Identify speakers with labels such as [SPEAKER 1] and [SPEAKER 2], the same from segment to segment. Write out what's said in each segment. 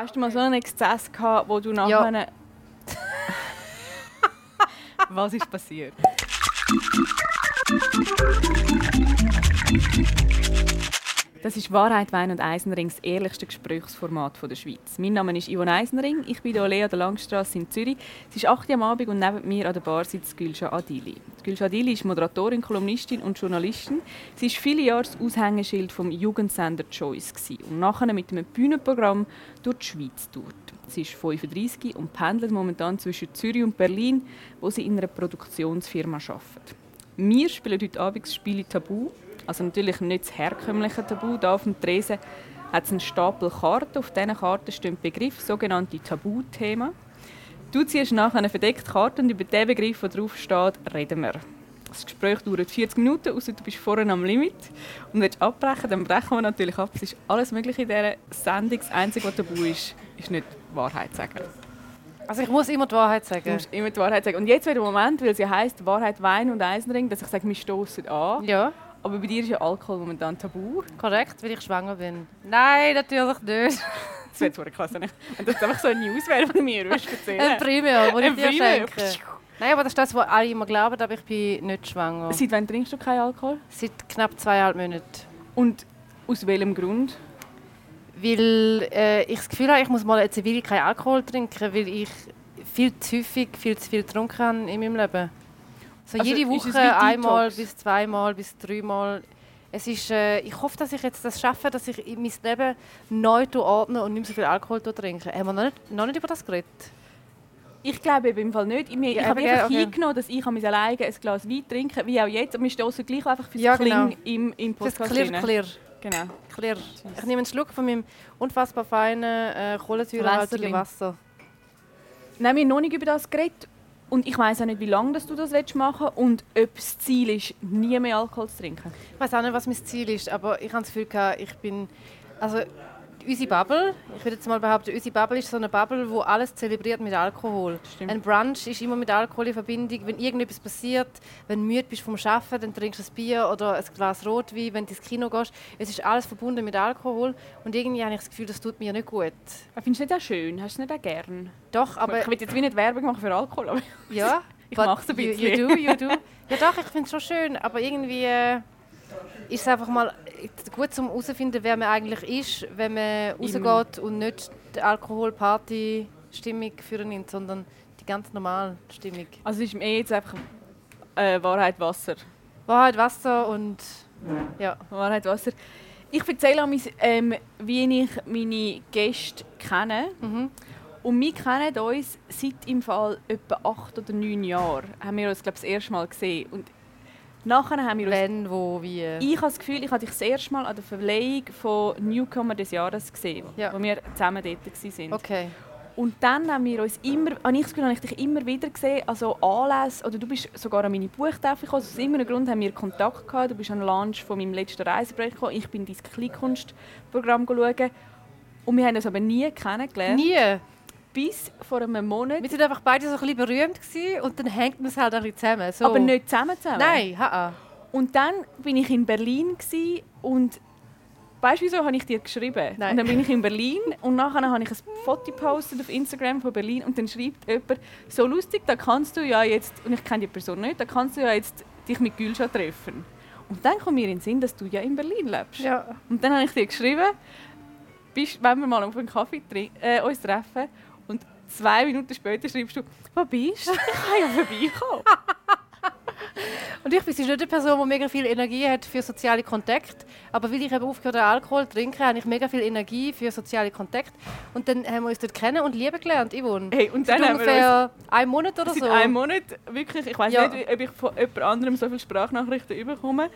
[SPEAKER 1] Hast du mal so einen Exzess gehabt, wo du nachher... Ja. Was ist passiert? Das ist Wahrheit, Wein und Eisenring, das ehrlichste Gesprächsformat der Schweiz. Mein Name ist Yvonne Eisenring, ich bin hier Lea der Langstrasse in Zürich. Es ist 8 Uhr am Abend und neben mir an der Bar sitzt Gülscha Adili. Gülscha Adili ist Moderatorin, Kolumnistin und Journalistin. Sie war viele Jahre das Aushängeschild vom Jugendsender Choice und nachher mit einem Bühnenprogramm durch die Schweiz tourt. Sie ist 35 und pendelt momentan zwischen Zürich und Berlin, wo sie in einer Produktionsfirma arbeitet. Wir spielen heute Abend das Spiel Tabu also natürlich nicht das herkömmliche Tabu. Hier auf dem Tresen hat es einen Stapel Karten. Auf diesen Karten stehen Begriff, sogenannte Tabuthemen. Du ziehst nachher eine verdeckte Karte und über den Begriff, der drauf steht, reden wir. Das Gespräch dauert 40 Minuten, außer du bist vorne am Limit. Und willst abbrechen, dann brechen wir natürlich ab. Es ist alles Mögliche in dieser Sendung. Das Einzige, was tabu ist, ist nicht die Wahrheit sagen.
[SPEAKER 2] Also ich muss immer die Wahrheit sagen? Du
[SPEAKER 1] musst immer die Wahrheit sagen. Und jetzt wäre der Moment, weil sie heisst Wahrheit, Wein und Eisenring, dass ich sage, wir stoßen an.
[SPEAKER 2] Ja.
[SPEAKER 1] Aber bei dir ist ja Alkohol momentan tabu.
[SPEAKER 2] Korrekt, weil ich schwanger bin. Nein, natürlich nicht.
[SPEAKER 1] das wäre zwar krass, wenn das einfach so eine News wäre von mir,
[SPEAKER 2] würdest du erzählen. Ein Primär, das ich dir schenke. Nein, aber das ist das, was alle immer glauben, aber ich bin nicht schwanger.
[SPEAKER 1] Seit wann trinkst du keinen Alkohol?
[SPEAKER 2] Seit knapp zweieinhalb Monaten.
[SPEAKER 1] Und aus welchem Grund?
[SPEAKER 2] Weil äh, ich das Gefühl habe, ich muss mal eine Weile keinen Alkohol trinken, weil ich viel zu häufig viel zu viel getrunken habe in meinem Leben. So also jede Woche einmal bis zweimal bis dreimal. Es ist, äh, ich hoffe, dass ich jetzt das schaffe, dass ich mein Leben neu ordne und nicht mehr so viel Alkohol trinke. Haben wir noch nicht, noch nicht über das geredet?
[SPEAKER 1] Ich glaube im Fall nicht. Ich, ich ja, habe einfach okay. hingenommen, dass ich alleine ein Glas Wein trinke, wie auch jetzt. Und wir stoßen gleich einfach fürs ja, genau. Kling im, im Podcast.
[SPEAKER 2] Clear, clear. Genau. Clear. Ich nehme einen Schluck von meinem unfassbar feinen äh, kohlensäurehaltigen Wasser.
[SPEAKER 1] Nein, wir haben noch nicht über das geredet. Und ich weiß auch nicht, wie lange du das machen willst und ob das Ziel ist, nie mehr Alkohol zu trinken.
[SPEAKER 2] Ich weiß auch nicht, was mein Ziel ist, aber ich habe das Gefühl, ich bin... Also, unsere Bubble, ich würde jetzt mal behaupten, unsere Bubble ist so eine Bubble, wo alles zelebriert mit Alkohol. Stimmt. Ein Brunch ist immer mit Alkohol in Verbindung. Wenn irgendetwas passiert, wenn du müde bist vom Arbeiten, dann trinkst du ein Bier oder ein Glas Rotwein, wenn du ins Kino gehst. Es ist alles verbunden mit Alkohol und irgendwie habe ich das Gefühl, das tut mir nicht gut.
[SPEAKER 1] Findest du nicht auch schön? Hast du es nicht auch gern?
[SPEAKER 2] Doch, aber...
[SPEAKER 1] Ich will jetzt wie nicht Werbung machen für Alkohol, aber...
[SPEAKER 2] Ja,
[SPEAKER 1] ich mache es ein bisschen.
[SPEAKER 2] You, you do, you do. Ja doch, ich finde es schon schön, aber irgendwie... Äh, ist es einfach mal gut zum herauszufinden, wer man eigentlich ist, wenn man rausgeht und nicht die Alkoholparty-Stimmung für nimmt, sondern die ganz normale Stimmung.
[SPEAKER 1] Also ist mir jetzt einfach äh, Wahrheit Wasser.
[SPEAKER 2] Wahrheit Wasser und ja.
[SPEAKER 1] Wahrheit Wasser. Ich erzähle auch, ähm, wie ich meine Gäste kenne. Mhm. Und wir kennen uns seit im Fall etwa acht oder neun Jahren. Haben wir uns glaube ich, das erste Mal gesehen. Und Nachher haben wir
[SPEAKER 2] Wenn, wo, wie?
[SPEAKER 1] Ich habe das Gefühl, ich habe dich das erste Mal an der Verleihung von Newcomer des Jahres gesehen, ja. wo wir zusammen dort waren.
[SPEAKER 2] Okay.
[SPEAKER 1] Und dann haben wir uns immer, habe ich das Gefühl, habe ich dich immer wieder gesehen, also Anlässe, oder du bist sogar an meine Buchtafel gekommen, aus irgendeinem Grund haben wir Kontakt gehabt, du bist an den Launch von meinem letzten Reiseprojekt gekommen, ich bin in dein Kleinkunstprogramm schauen und wir haben uns aber nie kennengelernt.
[SPEAKER 2] Nie?
[SPEAKER 1] Bis vor einem Monat.
[SPEAKER 2] Wir waren einfach beide so ein bisschen berühmt gewesen, und dann hängt man es halt ein bisschen zusammen. So.
[SPEAKER 1] Aber nicht zusammen zusammen?
[SPEAKER 2] Nein, ha
[SPEAKER 1] Und dann bin ich in Berlin und weißt du, wieso habe ich dir geschrieben? Nein. Und dann bin ich in Berlin und nachher habe ich ein Foto gepostet auf Instagram von Berlin und dann schreibt jemand, so lustig, da kannst du ja jetzt, und ich kenne die Person nicht, da kannst du ja jetzt dich mit Gülscha treffen. Und dann kommt mir in den Sinn, dass du ja in Berlin lebst.
[SPEAKER 2] Ja.
[SPEAKER 1] Und dann habe ich dir geschrieben, bist, wenn wir mal auf einen Kaffee äh, uns treffen zwei Minuten später schreibst du, wo bist du? Ich kann ja vorbeikommen.
[SPEAKER 2] Und ich bin nicht eine Person, die mega viel Energie hat für soziale Kontakte. Aber weil ich eben aufgehört habe, Alkohol zu trinken, habe ich mega viel Energie für soziale Kontakte. Und dann haben wir uns dort kennen und lieben gelernt, Yvonne.
[SPEAKER 1] Hey, und dann haben
[SPEAKER 2] ungefähr wir einen Monat oder so.
[SPEAKER 1] Einen Monat, wirklich. Ich weiß ja. nicht, ob ich von jemand anderem so viele Sprachnachrichten bekomme.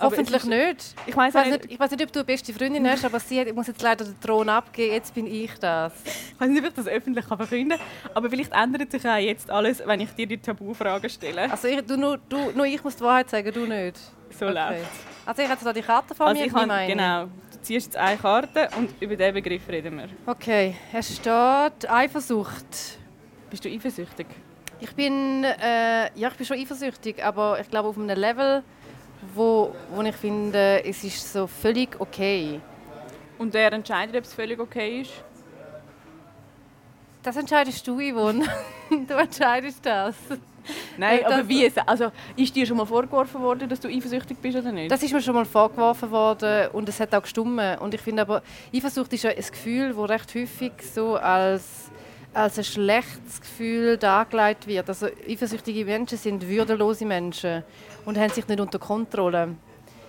[SPEAKER 2] Hoffentlich nicht.
[SPEAKER 1] Ich,
[SPEAKER 2] ich, nicht, ich weiß nicht, ob du eine beste Freundin hast, aber sie hat, muss jetzt leider den Thron abgeben. Jetzt bin ich das.
[SPEAKER 1] Ich weiß nicht, ob ich das öffentlich verkünden kann, aber vielleicht ändert sich auch jetzt alles, wenn ich dir die Tabufragen stelle.
[SPEAKER 2] Also ich, du, nur, du, nur ich muss die Wahrheit sagen, du nicht.
[SPEAKER 1] So okay. läuft
[SPEAKER 2] Also ich habe da die Karte von also
[SPEAKER 1] mir, ich kann, Genau. Du ziehst jetzt eine Karte und über diesen Begriff reden wir.
[SPEAKER 2] Okay. Es steht Eifersucht.
[SPEAKER 1] Bist du eifersüchtig?
[SPEAKER 2] Ich bin, äh, ja, ich bin schon eifersüchtig, aber ich glaube auf einem Level wo, wo ich finde, es ist so völlig okay.
[SPEAKER 1] Und wer entscheidet, ob es völlig okay ist?
[SPEAKER 2] Das entscheidest du, Yvonne. du entscheidest das.
[SPEAKER 1] Nein, aber wie? Also, ist dir schon mal vorgeworfen worden, dass du eifersüchtig bist oder nicht?
[SPEAKER 2] Das ist mir schon mal vorgeworfen worden und es hat auch gestummen. Und ich finde aber, Eifersucht ist ja ein Gefühl, das recht häufig so als, als ein schlechtes Gefühl dargelegt wird. Also eifersüchtige Menschen sind würdelose Menschen und haben sich nicht unter Kontrolle.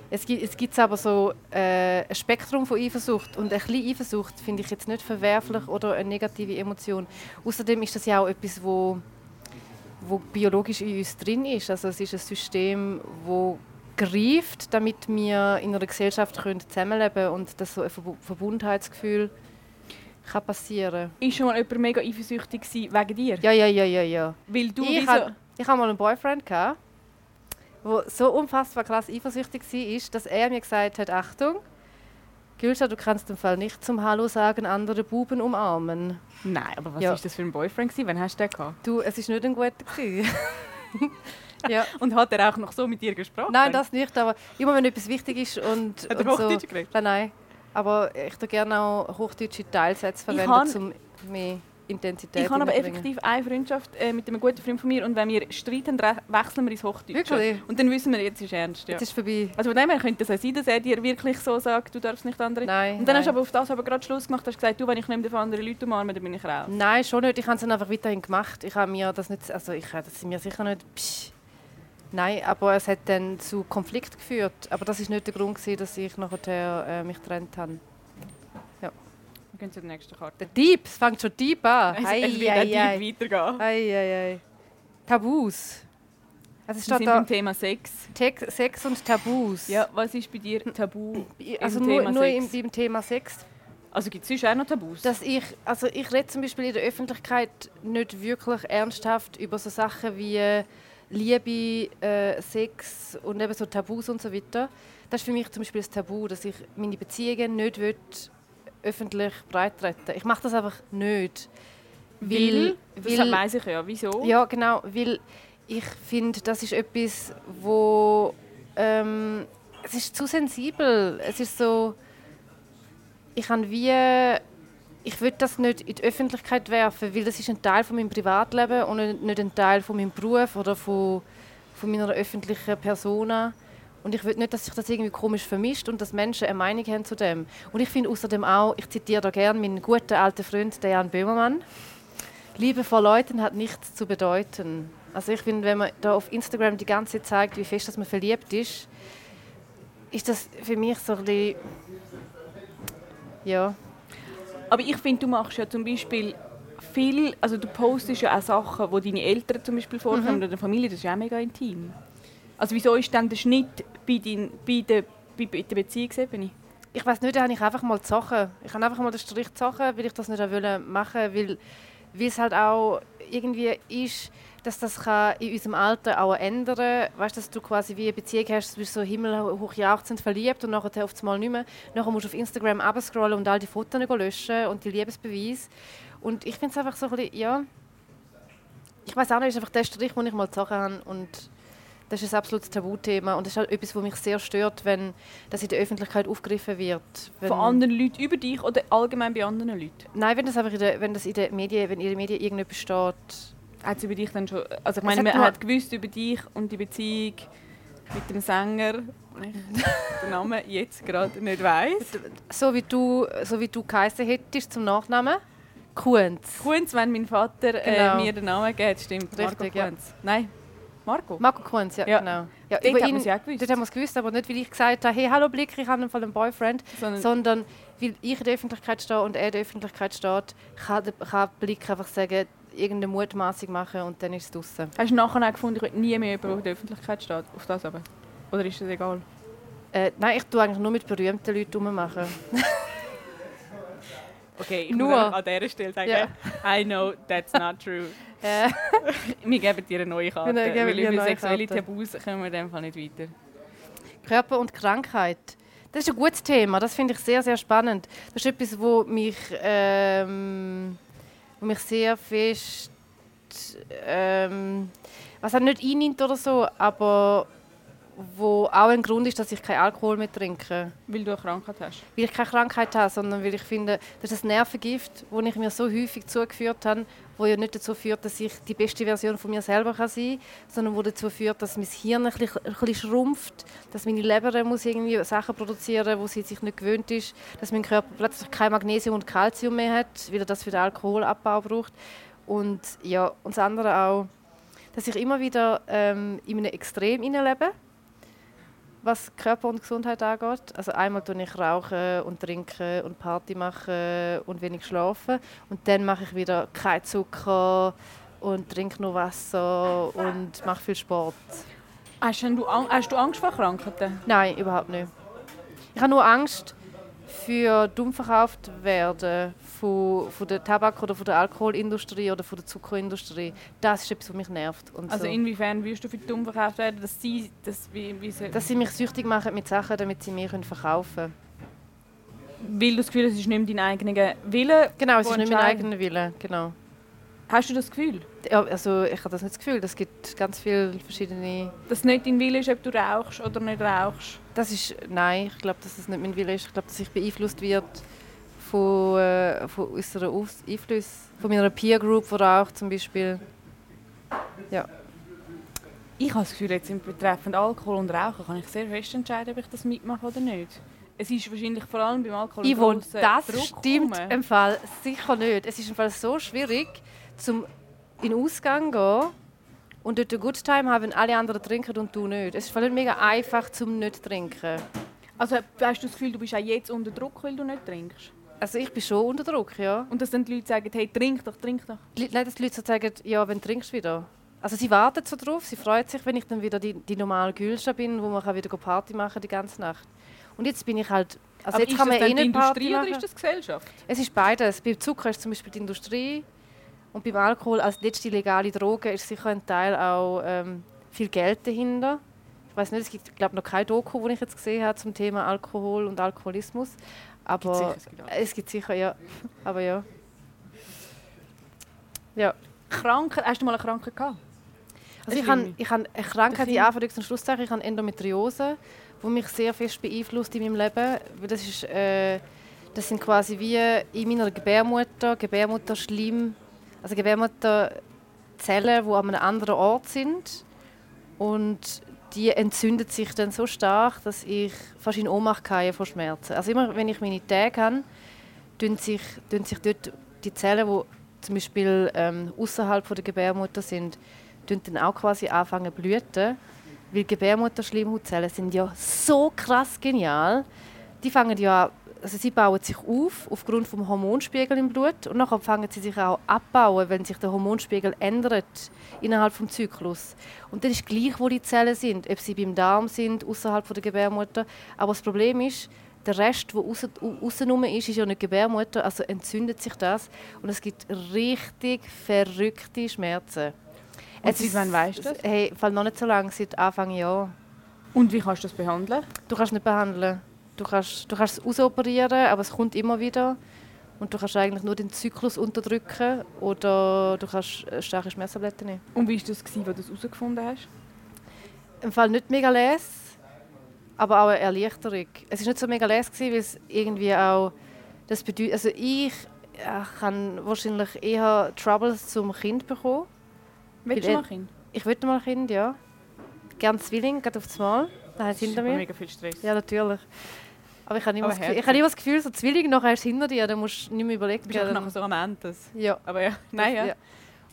[SPEAKER 2] Es gibt, es gibt aber so äh, ein Spektrum von Eifersucht und ein bisschen Eifersucht finde ich jetzt nicht verwerflich oder eine negative Emotion. Außerdem ist das ja auch etwas, wo wo biologisch in uns drin ist. Also es ist ein System, wo greift, damit wir in einer Gesellschaft können zusammenleben können und dass so ein Verbundenheitsgefühl kann passieren.
[SPEAKER 1] Ist schon mal jemand mega eifersüchtig wegen dir?
[SPEAKER 2] Ja, ja, ja, ja, ja.
[SPEAKER 1] Weil du
[SPEAKER 2] ich hatte mal einen Boyfriend der so unfassbar krass eifersüchtig war, dass er mir gesagt hat, Achtung, Gülscha, du kannst im Fall nicht zum Hallo sagen andere Buben umarmen.
[SPEAKER 1] Nein, aber was ja. das für ein Boyfriend gewesen? Wann hast du den gehabt?
[SPEAKER 2] Du, es ist nicht ein guter
[SPEAKER 1] ja. Und hat er auch noch so mit dir gesprochen?
[SPEAKER 2] Nein, das nicht, aber immer wenn etwas wichtig ist und...
[SPEAKER 1] Hat er Hochdeutsch so, geredet?
[SPEAKER 2] Nein, nein. Aber ich würde gerne auch hochdeutsche Teilsätze verwenden, um mehr Intensität
[SPEAKER 1] Ich habe aber effektiv eine Freundschaft äh, mit einem guten Freund von mir und wenn wir streiten, wechseln wir ins Hochdeutsche.
[SPEAKER 2] Wirklich?
[SPEAKER 1] Und dann wissen wir, jetzt ist ernst. Ja.
[SPEAKER 2] Jetzt ist vorbei.
[SPEAKER 1] Also von dem her könnte es auch sein, dass er dir wirklich so sagt, du darfst nicht andere...
[SPEAKER 2] Nein.
[SPEAKER 1] Und dann
[SPEAKER 2] nein.
[SPEAKER 1] hast du aber auf das aber gerade Schluss gemacht, hast gesagt, du, wenn ich nicht andere Leute umarme, dann bin ich raus.
[SPEAKER 2] Nein, schon nicht. Ich habe es dann einfach weiterhin gemacht. Ich habe mir das nicht... Also ich habe das mir sicher nicht... Psch. Nein, aber es hat dann zu Konflikt geführt. Aber das ist nicht der Grund, gewesen, dass ich nachher äh, mich getrennt habe
[SPEAKER 1] gehen zur nächsten Karte.
[SPEAKER 2] Der Dieb, es fängt schon Dieb an.
[SPEAKER 1] Es, es wird ei, der Dieb weitergehen.
[SPEAKER 2] Ei, ei, ei. Tabus.
[SPEAKER 1] Also es steht da beim Thema Sex.
[SPEAKER 2] Te Sex und Tabus.
[SPEAKER 1] Ja, was ist bei dir Tabu
[SPEAKER 2] also im nur, Thema nur Sex? Im, beim Thema Sex.
[SPEAKER 1] Also gibt es sonst auch noch Tabus?
[SPEAKER 2] Dass ich, also ich rede zum Beispiel in der Öffentlichkeit nicht wirklich ernsthaft über so Sachen wie Liebe, äh, Sex und eben so Tabus und so weiter. Das ist für mich zum Beispiel das Tabu, dass ich meine Beziehungen nicht will öffentlich breittreten. Ich mache das einfach nicht.
[SPEAKER 1] Weil, weil das weiss ich ja. Wieso?
[SPEAKER 2] Ja, genau. Weil ich finde, das ist etwas, wo... Ähm, es ist zu sensibel. Es ist so... Ich habe wie... Ich will das nicht in die Öffentlichkeit werfen, weil das ist ein Teil von meinem Privatleben und nicht ein Teil von meinem Beruf oder von, von meiner öffentlichen Persona. Und ich will nicht, dass sich das irgendwie komisch vermischt und dass Menschen eine Meinung haben zu dem. Und ich finde außerdem auch, ich zitiere da gerne meinen guten alten Freund, Jan Böhmermann, Liebe vor Leuten hat nichts zu bedeuten. Also ich finde, wenn man da auf Instagram die ganze Zeit zeigt, wie fest dass man verliebt ist, ist das für mich so ein bisschen, ja.
[SPEAKER 1] Aber ich finde, du machst ja zum Beispiel viel, also du postest ja auch Sachen, wo deine Eltern zum Beispiel vorkommen mhm. oder deine Familie, das ist ja auch mega intim. Also wieso ist dann der Schnitt bei, dein, bei, der, bei, bei der Beziehungsebene?
[SPEAKER 2] Ich weiß nicht, da habe ich einfach mal zochen. Ich habe einfach mal den Strich zochen, weil ich das nicht machen will, weil es halt auch irgendwie ist, dass das kann in unserem Alter auch ändern kann. Weißt dass du quasi wie eine Beziehung hast, du bist so himmelhoch jauchzend verliebt und nachher auf einmal nicht mehr. Nachher musst du auf Instagram abscrollen und all die Fotos löschen und die Liebesbeweise. Und ich finde es einfach so ein bisschen, ja... Ich weiß auch nicht, es ist einfach der Strich, den ich mal gezogen habe und das ist ein absolutes Tabuthema und das ist halt etwas, was mich sehr stört, wenn das in der Öffentlichkeit aufgegriffen wird.
[SPEAKER 1] Von anderen Leuten über dich oder allgemein bei anderen Leuten?
[SPEAKER 2] Nein, wenn das einfach in der, wenn das in den Medien, wenn in den Medien irgendetwas steht.
[SPEAKER 1] Hat es über dich dann schon... Also ich meine, man hat gewusst über dich und die Beziehung mit dem Sänger, ich den Namen jetzt gerade nicht weiss.
[SPEAKER 2] So wie du, so wie du geheißen hättest zum Nachnamen? Kunz.
[SPEAKER 1] Kunz, wenn mein Vater äh, genau. äh, mir den Namen gibt, stimmt.
[SPEAKER 2] Richtig, ja.
[SPEAKER 1] Nein, Marco?
[SPEAKER 2] Marco Kunz, ja, ja. genau. Ja,
[SPEAKER 1] dort über ihn, haben ja gewusst.
[SPEAKER 2] Dort haben wir es gewusst, aber nicht, weil ich gesagt habe, hey, hallo Blick, ich habe einen Boyfriend, sondern, sondern weil ich in der Öffentlichkeit stehe und er in der Öffentlichkeit steht, kann, kann Blick einfach sagen, irgendeine Mutmaßung machen und dann ist es draußen.
[SPEAKER 1] Hast du nachher auch gefunden, ich will nie mehr über der Öffentlichkeit steht? Auf das aber? Oder ist das egal?
[SPEAKER 2] Äh, nein, ich tue eigentlich nur mit berühmten Leuten rummachen.
[SPEAKER 1] okay, ich nur. muss an dieser Stelle sagen, yeah. I know that's not true. Äh. wir geben dir eine neue Karte. Genau, weil über sexuelle Karte. Tabus kommen wir in dem Fall nicht weiter.
[SPEAKER 2] Körper und Krankheit. Das ist ein gutes Thema. Das finde ich sehr, sehr spannend. Das ist etwas, wo mich, ähm, wo mich sehr fest, ähm, was auch nicht einnimmt oder so, aber wo auch ein Grund ist, dass ich keinen Alkohol mehr trinke.
[SPEAKER 1] Weil du eine Krankheit hast?
[SPEAKER 2] Weil ich keine Krankheit habe, sondern weil ich finde, das ist ein Nervengift, das ich mir so häufig zugeführt habe, wo ja nicht dazu führt, dass ich die beste Version von mir selber kann sein kann, sondern wo dazu führt, dass mein Hirn ein bisschen, ein bisschen schrumpft, dass meine Leber muss irgendwie Sachen produzieren muss, die sie sich nicht gewöhnt ist, dass mein Körper plötzlich kein Magnesium und Kalzium mehr hat, weil er das für den Alkoholabbau braucht. Und, ja, und das andere auch, dass ich immer wieder ähm, in einem Extrem lebe was Körper und Gesundheit angeht. Also einmal tue ich rauchen und trinken und Party machen und wenig schlafen und dann mache ich wieder kein Zucker und trinke nur Wasser und mache viel Sport.
[SPEAKER 1] Hast du, hast du Angst vor Krankheiten?
[SPEAKER 2] Nein, überhaupt nicht. Ich habe nur Angst, für dumm verkauft werden von, von der Tabak- oder von der Alkoholindustrie oder von der Zuckerindustrie, das ist etwas, was mich nervt.
[SPEAKER 1] Und also so. inwiefern wirst du für dumm verkauft werden, dass sie, dass, wie, wie
[SPEAKER 2] sie dass sie mich süchtig machen mit Sachen, damit sie mir verkaufen können?
[SPEAKER 1] Weil du das Gefühl hast, es ist nicht dein eigener Wille?
[SPEAKER 2] Genau, es ist nicht mein eigener Wille, genau.
[SPEAKER 1] Hast du das Gefühl?
[SPEAKER 2] Ja, also ich habe das nicht das Gefühl. Es gibt ganz viele verschiedene...
[SPEAKER 1] Dass nicht dein Wille ist, ob du rauchst oder nicht rauchst?
[SPEAKER 2] Das ist... Nein, ich glaube, dass das nicht mein Wille ist. Ich glaube, dass ich beeinflusst wird von, äh, von unseren Einflüssen. Von meiner Peer Group, die raucht zum Beispiel. Ja.
[SPEAKER 1] Ich habe das Gefühl, jetzt betreffend Alkohol und Rauchen kann ich sehr fest entscheiden, ob ich das mitmache oder nicht. Es ist wahrscheinlich vor allem beim Alkohol
[SPEAKER 2] Yvonne, das Druck stimmt im Fall sicher nicht. Es ist im Fall so schwierig, zum in den Ausgang gehen und dort einen Good Time haben, wenn alle anderen trinken und du nicht. Es ist nicht mega einfach, zum nicht zu trinken.
[SPEAKER 1] Also hast du das Gefühl, du bist auch jetzt unter Druck, weil du nicht trinkst?
[SPEAKER 2] Also ich bin schon unter Druck, ja.
[SPEAKER 1] Und dass dann die Leute sagen, hey, trink doch, trink doch?
[SPEAKER 2] Nein, dass die Leute so sagen, ja, wenn trinkst du wieder? Also sie warten so drauf, sie freuen sich, wenn ich dann wieder die, die normale Gülscha bin, wo man kann wieder Party machen die ganze Nacht. Und jetzt bin ich halt...
[SPEAKER 1] Also Aber jetzt kann man eh nicht Party Industrie oder ist das Gesellschaft?
[SPEAKER 2] Es ist beides. Bei Zucker ist zum Beispiel die Industrie und beim Alkohol als letzte legale Droge ist sicher ein Teil auch ähm, viel Geld dahinter. Ich weiß nicht, es gibt glaube noch kein Doku, das ich jetzt gesehen habe zum Thema Alkohol und Alkoholismus. Aber es gibt sicher, es gibt sicher ja. Aber ja.
[SPEAKER 1] Ja. Krankheit, hast du mal eine Krankheit gehabt?
[SPEAKER 2] Also ich habe, ich habe eine Krankheit, die Anführungs- und Schlusszeichen, ich habe Endometriose, die mich sehr fest beeinflusst in meinem Leben. Das, ist, äh, das sind quasi wie in meiner Gebärmutter, Gebärmutterschleim, also Gebärmutterzellen, die an einem anderen Ort sind. Und die entzündet sich dann so stark, dass ich fast in Ohnmacht gehe vor Schmerzen. Also immer, wenn ich meine Tage habe, tun sich, tun sich dort die Zellen, die zum Beispiel ähm, außerhalb der Gebärmutter sind, dann auch quasi anfangen zu blüten. Weil Gebärmutterschleimhautzellen sind ja so krass genial. Die fangen ja also sie bauen sich auf aufgrund vom Hormonspiegel im Blut und nachher fangen sie sich auch abbauen, wenn sich der Hormonspiegel ändert innerhalb des Zyklus. Und das ist gleich, wo die Zellen sind, ob sie beim Darm sind, außerhalb der Gebärmutter. Aber das Problem ist, der Rest, der außen ist, ist ja nicht Gebärmutter, also entzündet sich das und es gibt richtig verrückte Schmerzen.
[SPEAKER 1] Und seit wann weißt du das?
[SPEAKER 2] Hey, fall noch nicht so lange, seit Anfang Jahr.
[SPEAKER 1] Und wie kannst du das behandeln?
[SPEAKER 2] Du kannst nicht behandeln. Du kannst, du kannst es ausoperieren, aber es kommt immer wieder. Und du kannst eigentlich nur den Zyklus unterdrücken oder du kannst starke Schmerztabletten nehmen.
[SPEAKER 1] Und wie war das, als du das herausgefunden hast?
[SPEAKER 2] Im Fall nicht mega les, aber auch eine Erleichterung. Es war nicht so mega les, weil es irgendwie auch... Das bedeutet, also ich ja, kann wahrscheinlich eher Troubles zum Kind bekommen.
[SPEAKER 1] Willst du mal ein Kind?
[SPEAKER 2] Ich will mal ein Kind, ja. Gerne Zwilling, gerade auf das Mal.
[SPEAKER 1] Da hat hinter mir. mega viel Stress.
[SPEAKER 2] Ja, natürlich. Aber ich habe immer, das Gefühl, ich habe immer das Gefühl, so Zwillinge nachher ist hinter dir, dann musst du nicht mehr überlegen.
[SPEAKER 1] Du bist nachher so am Ende.
[SPEAKER 2] Ja.
[SPEAKER 1] Aber ja, nein, ja. ja.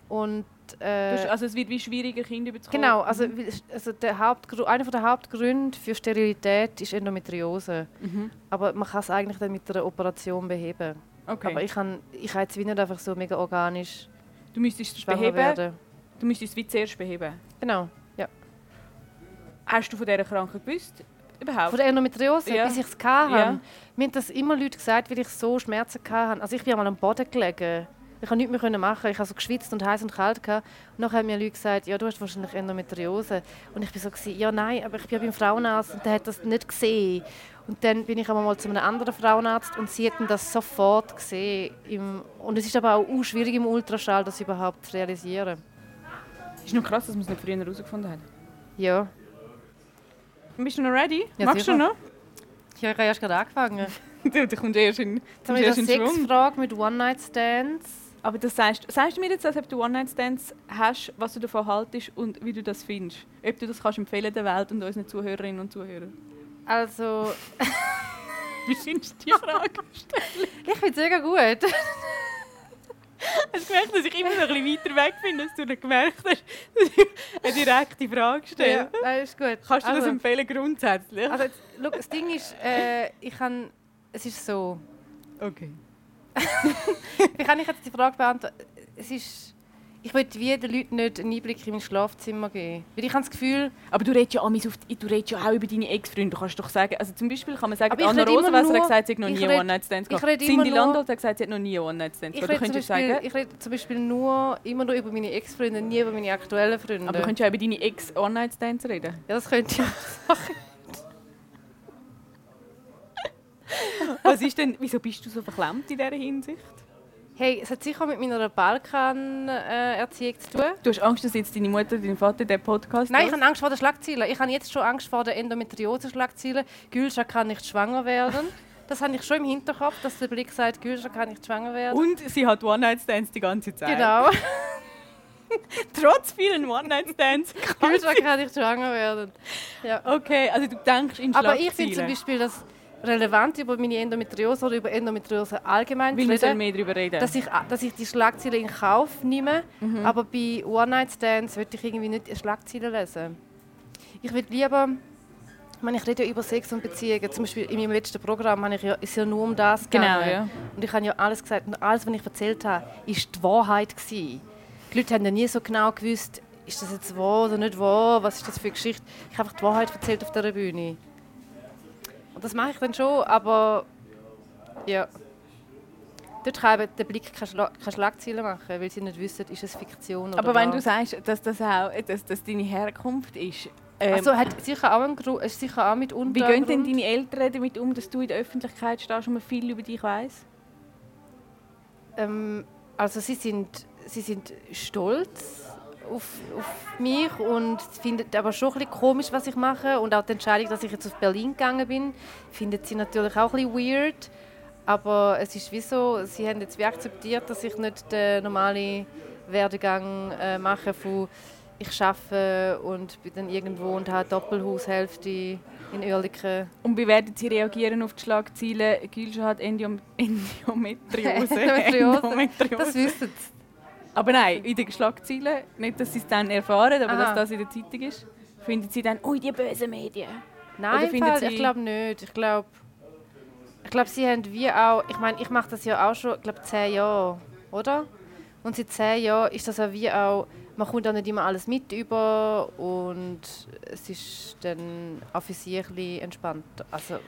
[SPEAKER 2] Und,
[SPEAKER 1] äh, hast, also es wird wie schwieriger, Kinder zu.
[SPEAKER 2] Genau, also, mhm. also der Hauptgrund, einer der Hauptgründe für Sterilität ist Endometriose. Mhm. Aber man kann es eigentlich dann mit einer Operation beheben. Okay. Aber ich kann, ich kann jetzt nicht einfach so mega organisch
[SPEAKER 1] Du müsstest es beheben. Werden. Du müsstest es wie zuerst beheben.
[SPEAKER 2] Genau.
[SPEAKER 1] Hast du von dieser Krankheit gewusst?
[SPEAKER 2] Überhaupt? Von der Endometriose, ja. bis ich es hatte. Ja. Mir haben das immer Leute gesagt, weil ich so Schmerzen hatte. Also ich bin einmal am Boden gelegen. Ich konnte nichts mehr machen. Ich habe so geschwitzt und heiß und kalt. Gehabt. Und dann haben mir Leute gesagt, ja, du hast wahrscheinlich Endometriose. Und ich war so, ja, nein, aber ich bin ja beim Frauenarzt und der hat das nicht gesehen. Und dann bin ich einmal zu einem anderen Frauenarzt und sie hatten das sofort gesehen. und es ist aber auch schwierig im Ultraschall, das überhaupt zu realisieren.
[SPEAKER 1] Ist nur krass, dass man es nicht früher herausgefunden hat.
[SPEAKER 2] Ja.
[SPEAKER 1] Bist du noch ready?
[SPEAKER 2] Ja,
[SPEAKER 1] Magst
[SPEAKER 2] sicher.
[SPEAKER 1] du noch?
[SPEAKER 2] Ich habe erst gerade angefangen.
[SPEAKER 1] Du, du kommst erst in,
[SPEAKER 2] Jetzt
[SPEAKER 1] kommst
[SPEAKER 2] haben wir
[SPEAKER 1] erst
[SPEAKER 2] eine
[SPEAKER 1] in Schwung.
[SPEAKER 2] Sexfrage mit One-Night-Stands.
[SPEAKER 1] Aber das sagst, sagst du mir jetzt, als ob du One-Night-Stands hast, was du davon haltest und wie du das findest? Ob du das kannst empfehlen der Welt und unseren Zuhörerinnen und Zuhörern?
[SPEAKER 2] Also,
[SPEAKER 1] Wie findest du die Frage?
[SPEAKER 2] ich finde es mega gut.
[SPEAKER 1] Hast du gemerkt, dass ich immer noch ein bisschen weiter weg bin, als du nicht gemerkt hast, dass ich eine direkte Frage stelle?
[SPEAKER 2] Ja, das ist gut.
[SPEAKER 1] Kannst du das
[SPEAKER 2] also,
[SPEAKER 1] empfehlen grundsätzlich?
[SPEAKER 2] also jetzt, schau, das Ding ist, äh, ich kann, es ist so,
[SPEAKER 1] Okay.
[SPEAKER 2] wie kann ich jetzt die Frage beantworten? Es ist, ich will wie den Leuten nicht einen Einblick in mein Schlafzimmer geben. Weil ich habe das Gefühl,
[SPEAKER 1] Aber du redest ja, die, du redest ja auch über deine Ex-Freunde. Du kannst doch sagen, also zum Beispiel kann man sagen,
[SPEAKER 2] Aber
[SPEAKER 1] Anna Rosenwasser hat gesagt, sie hat noch nie One-Night-Stands gehabt. Cindy Landolt hat gesagt, sie hat noch nie One-Night-Stands gehabt. Du könntest
[SPEAKER 2] Beispiel,
[SPEAKER 1] sagen,
[SPEAKER 2] ich rede zum Beispiel nur, immer nur über meine Ex-Freunde, nie über meine aktuellen Freunde.
[SPEAKER 1] aber du könntest ja auch über deine Ex-One-Night-Stands reden.
[SPEAKER 2] ja, das könnte ich machen.
[SPEAKER 1] Was ist denn, wieso bist du so verklemmt in dieser Hinsicht?
[SPEAKER 2] Hey, es hat sicher mit meiner Balkan-Erziehung zu tun.
[SPEAKER 1] Du hast Angst, dass jetzt deine Mutter, dein Vater den Podcast
[SPEAKER 2] Nein, ich habe Angst vor den Schlagzeilen. Ich habe jetzt schon Angst vor den Endometriose-Schlagzeilen. Gülscha kann nicht schwanger werden. Das habe ich schon im Hinterkopf, dass der Blick sagt, Gülscha kann nicht schwanger werden.
[SPEAKER 1] Und sie hat One-Night-Stands die ganze Zeit.
[SPEAKER 2] genau.
[SPEAKER 1] Trotz vielen One-Night-Stands.
[SPEAKER 2] Gülscha kann nicht schwanger werden. Ja.
[SPEAKER 1] okay, also du denkst in
[SPEAKER 2] Aber ich finde zum
[SPEAKER 1] Schlagzeilen.
[SPEAKER 2] Beispiel das relevant, über meine Endometriose oder über Endometriose allgemein
[SPEAKER 1] Weil
[SPEAKER 2] zu reden,
[SPEAKER 1] mehr darüber reden.
[SPEAKER 2] dass ich, dass ich die Schlagzeilen in Kauf nehme.
[SPEAKER 1] Mhm.
[SPEAKER 2] Aber bei One-Night-Stands würde ich irgendwie nicht Schlagzeilen lesen. Ich würde lieber... Ich, meine, ich rede ja über Sex und Beziehungen. Zum Beispiel in meinem letzten Programm habe ich ja, ist ja nur um das
[SPEAKER 1] Genau,
[SPEAKER 2] gegangen.
[SPEAKER 1] ja.
[SPEAKER 2] Und ich habe ja alles gesagt. Und alles, was ich erzählt habe, ist die Wahrheit. Gewesen. Die Leute haben ja nie so genau gewusst, ist das jetzt wahr oder nicht wahr, was ist das für eine Geschichte. Ich habe einfach die Wahrheit erzählt auf dieser Bühne. Und das mache ich dann schon, aber ja. Dort kann eben der Blick keine, Schla keine Schlagzeilen machen, weil sie nicht wissen, ist es Fiktion oder
[SPEAKER 1] Aber wenn du sagst, dass das auch dass das deine Herkunft ist, ähm,
[SPEAKER 2] also hat sicher auch einen Grund, ist sicher auch mit
[SPEAKER 1] wie gehen denn
[SPEAKER 2] Untergrund.
[SPEAKER 1] deine Eltern damit um, dass du in der Öffentlichkeit stehst und man viel über dich weiß?
[SPEAKER 2] Ähm, also sie sind, sie sind stolz auf, auf mich und finden aber schon ein bisschen komisch, was ich mache. Und auch die Entscheidung, dass ich jetzt auf Berlin gegangen bin, findet sie natürlich auch ein bisschen weird. Aber es ist wie so, sie haben jetzt wie akzeptiert, dass ich nicht den normalen Werdegang äh, mache von ich arbeite und bin dann irgendwo und habe Doppelhaushälfte in Oerlikon.
[SPEAKER 1] Und wie werden sie reagieren auf die Schlagzeilen? Gülscha hat Endiom. Endometriose.
[SPEAKER 2] Endometriose. Das wissen sie.
[SPEAKER 1] Aber nein, in den Schlagzeilen, nicht, dass sie es dann erfahren, aber
[SPEAKER 2] Aha.
[SPEAKER 1] dass das in der Zeitung ist, finden sie dann, ui, die bösen Medien.
[SPEAKER 2] Nein, Fall, ich glaube nicht. Ich glaube, ich glaube, sie haben wie auch, ich meine, ich mache das ja auch schon, ich glaube, zehn Jahre, oder? Und seit zehn Jahren ist das ja wie auch, man kommt auch nicht immer alles mit über und es ist dann auch für sie ein entspannt. Also,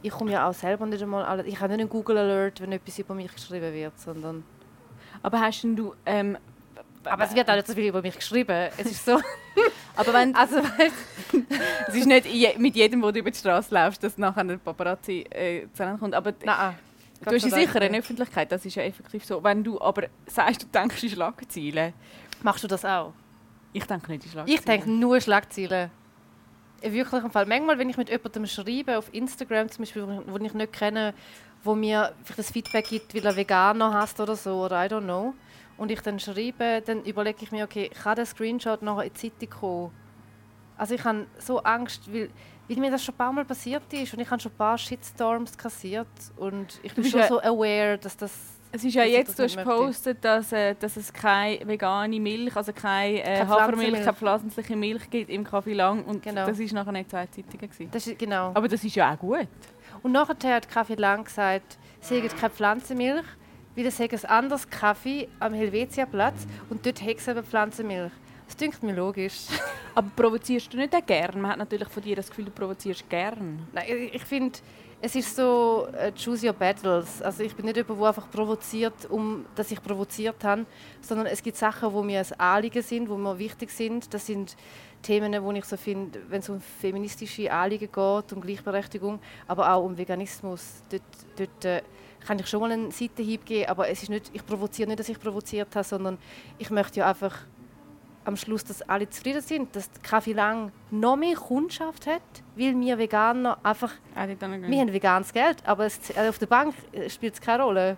[SPEAKER 2] ich komme ja auch selber nicht einmal alles, ich habe nicht einen Google Alert, wenn etwas über mich geschrieben wird, sondern...
[SPEAKER 1] Aber hast denn du, ähm,
[SPEAKER 2] Aber es wird auch nicht so viel über mich geschrieben. Es ist so...
[SPEAKER 1] aber wenn,
[SPEAKER 2] also,
[SPEAKER 1] es ist nicht je, mit jedem, wo du über die Straße läufst, dass nachher ein Paparazzi äh, zusammenkommt, aber
[SPEAKER 2] nein.
[SPEAKER 1] du hast ja sicher eine Öffentlichkeit, das ist ja effektiv so. Wenn du aber sagst, du denkst in Schlagzeilen,
[SPEAKER 2] Machst du das auch?
[SPEAKER 1] ich denke nicht in Schlagzeilen.
[SPEAKER 2] Ich denke nur Schlagzeilen. Wirklich im Fall. Manchmal, wenn ich mit jemandem schreibe, auf Instagram zum Beispiel, wo ich nicht kenne, wo mir das Feedback gibt, weil er Veganer hasst oder so, oder I don't know, und ich dann schreibe, dann überlege ich mir, okay, kann der Screenshot nachher in die Zeitung kommen? Also ich habe so Angst, weil, weil mir das schon ein paar Mal passiert ist und ich habe schon ein paar Shitstorms kassiert und ich bin schon
[SPEAKER 1] ja-
[SPEAKER 2] so aware, dass das...
[SPEAKER 1] Es ist ja jetzt, du hast gepostet, dass, äh, dass es keine vegane Milch, also keine, äh,
[SPEAKER 2] Keine
[SPEAKER 1] Hafermilch, keine pflanzliche Milch gibt im Kaffee Lang und
[SPEAKER 2] Genau.
[SPEAKER 1] das ist nachher nicht zwei Zeitungen gewesen.
[SPEAKER 2] das ist, genau.
[SPEAKER 1] Aber das ist ja auch gut.
[SPEAKER 2] Und nachher hat Kaffee Lang gesagt, sie hätten keine Pflanzenmilch, weil es hätte ein anderes Kaffee am Helvetiaplatz und dort hätte es eben Pflanzenmilch. Das klingt mir logisch.
[SPEAKER 1] Aber provozierst du nicht auch gern? Man hat natürlich von dir das Gefühl, du provozierst gern.
[SPEAKER 2] Nein, ich- ich finde, es ist so äh, choose your battles. Also ich bin nicht jemand, der einfach provoziert, um dass ich provoziert habe, sondern es gibt Sachen, wo mir ein Anliegen sind, wo mir wichtig sind. Das sind Themen, wo ich so finde, wenn es um feministische Anliegen geht, um Gleichberechtigung, aber auch um Veganismus. Dort, dort äh, kann ich schon mal einen Seitenhieb geben, aber es ist nicht, ich provoziere nicht, dass ich provoziert habe, sondern ich möchte ja einfach am Schluss, dass alle zufrieden sind, dass Kaffee Lang noch mehr Kundschaft hat, weil wir Veganer einfach...
[SPEAKER 1] Ah,
[SPEAKER 2] Wir haben veganes Geld, aber es, also auf der Bank äh, spielt es keine Rolle.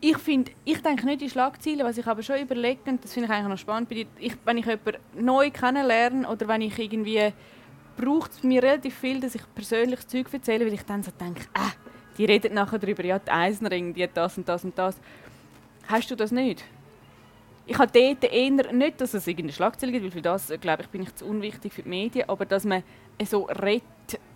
[SPEAKER 1] Ich, find, ich denke nicht in Schlagzeilen, was ich aber schon überlege, und das finde ich eigentlich noch spannend, ich, wenn ich jemanden neu kennenlerne oder wenn ich irgendwie, braucht es mir relativ viel, dass ich persönliches Zeug erzähle, weil ich dann so denke, äh, die redet nachher darüber, ja, die Eisenring, die hat das und das und das. Hast du das nicht? Ich habe dort eher nicht, dass es irgendeine Schlagzeile gibt, weil für das, glaube ich, bin ich zu unwichtig für die Medien, aber dass man so redet,